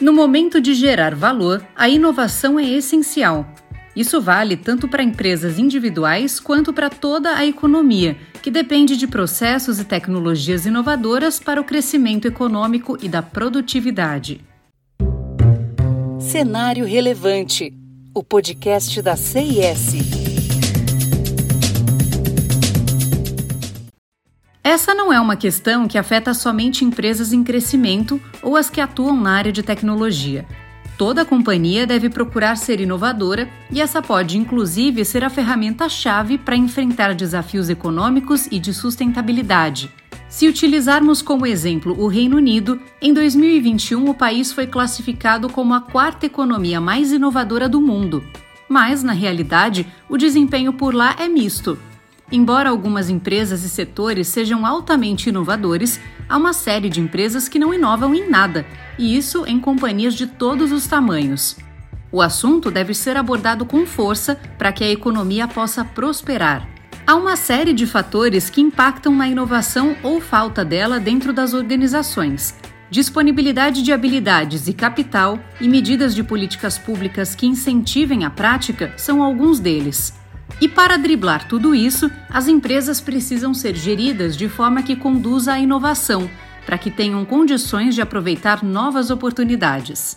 No momento de gerar valor, a inovação é essencial. Isso vale tanto para empresas individuais quanto para toda a economia, que depende de processos e tecnologias inovadoras para o crescimento econômico e da produtividade. Cenário Relevante o podcast da CIS. Essa não é uma questão que afeta somente empresas em crescimento ou as que atuam na área de tecnologia. Toda companhia deve procurar ser inovadora e essa pode, inclusive, ser a ferramenta-chave para enfrentar desafios econômicos e de sustentabilidade. Se utilizarmos como exemplo o Reino Unido, em 2021 o país foi classificado como a quarta economia mais inovadora do mundo. Mas, na realidade, o desempenho por lá é misto. Embora algumas empresas e setores sejam altamente inovadores, há uma série de empresas que não inovam em nada, e isso em companhias de todos os tamanhos. O assunto deve ser abordado com força para que a economia possa prosperar. Há uma série de fatores que impactam na inovação ou falta dela dentro das organizações. Disponibilidade de habilidades e capital e medidas de políticas públicas que incentivem a prática são alguns deles. E para driblar tudo isso, as empresas precisam ser geridas de forma que conduza à inovação, para que tenham condições de aproveitar novas oportunidades.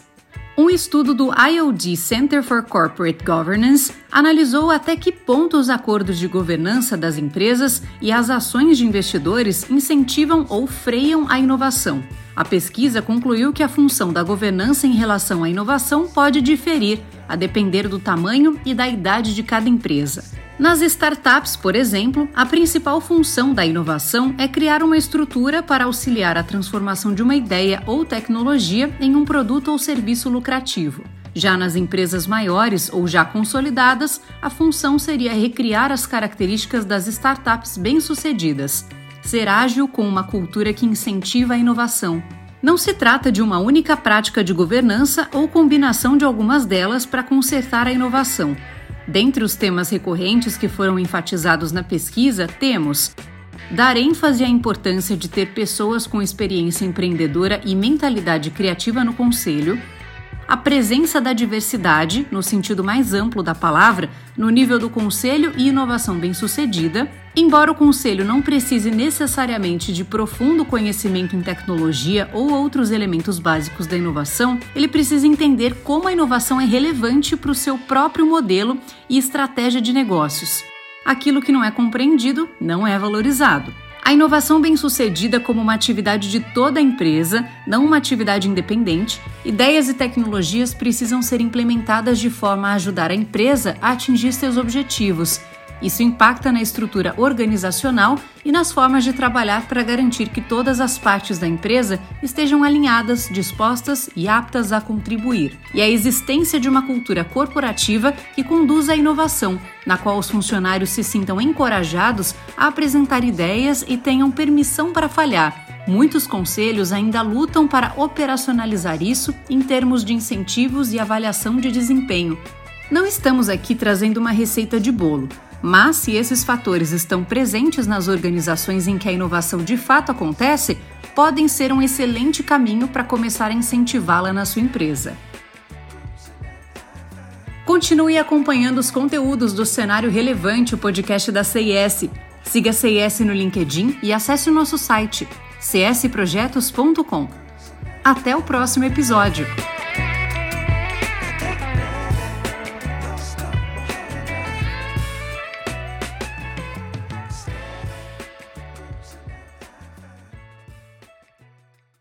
Um estudo do IOD Center for Corporate Governance analisou até que ponto os acordos de governança das empresas e as ações de investidores incentivam ou freiam a inovação. A pesquisa concluiu que a função da governança em relação à inovação pode diferir, a depender do tamanho e da idade de cada empresa. Nas startups, por exemplo, a principal função da inovação é criar uma estrutura para auxiliar a transformação de uma ideia ou tecnologia em um produto ou serviço lucrativo. Já nas empresas maiores ou já consolidadas, a função seria recriar as características das startups bem-sucedidas, ser ágil com uma cultura que incentiva a inovação. Não se trata de uma única prática de governança ou combinação de algumas delas para consertar a inovação. Dentre os temas recorrentes que foram enfatizados na pesquisa, temos dar ênfase à importância de ter pessoas com experiência empreendedora e mentalidade criativa no conselho, a presença da diversidade, no sentido mais amplo da palavra, no nível do conselho e inovação bem-sucedida, embora o conselho não precise necessariamente de profundo conhecimento em tecnologia ou outros elementos básicos da inovação, ele precisa entender como a inovação é relevante para o seu próprio modelo e estratégia de negócios. Aquilo que não é compreendido não é valorizado. A inovação bem-sucedida como uma atividade de toda a empresa, não uma atividade independente, ideias e tecnologias precisam ser implementadas de forma a ajudar a empresa a atingir seus objetivos isso impacta na estrutura organizacional e nas formas de trabalhar para garantir que todas as partes da empresa estejam alinhadas, dispostas e aptas a contribuir. E a existência de uma cultura corporativa que conduza à inovação, na qual os funcionários se sintam encorajados a apresentar ideias e tenham permissão para falhar. Muitos conselhos ainda lutam para operacionalizar isso em termos de incentivos e avaliação de desempenho. Não estamos aqui trazendo uma receita de bolo. Mas, se esses fatores estão presentes nas organizações em que a inovação de fato acontece, podem ser um excelente caminho para começar a incentivá-la na sua empresa. Continue acompanhando os conteúdos do Cenário Relevante, o podcast da CIS. Siga a CIS no LinkedIn e acesse o nosso site csprojetos.com. Até o próximo episódio!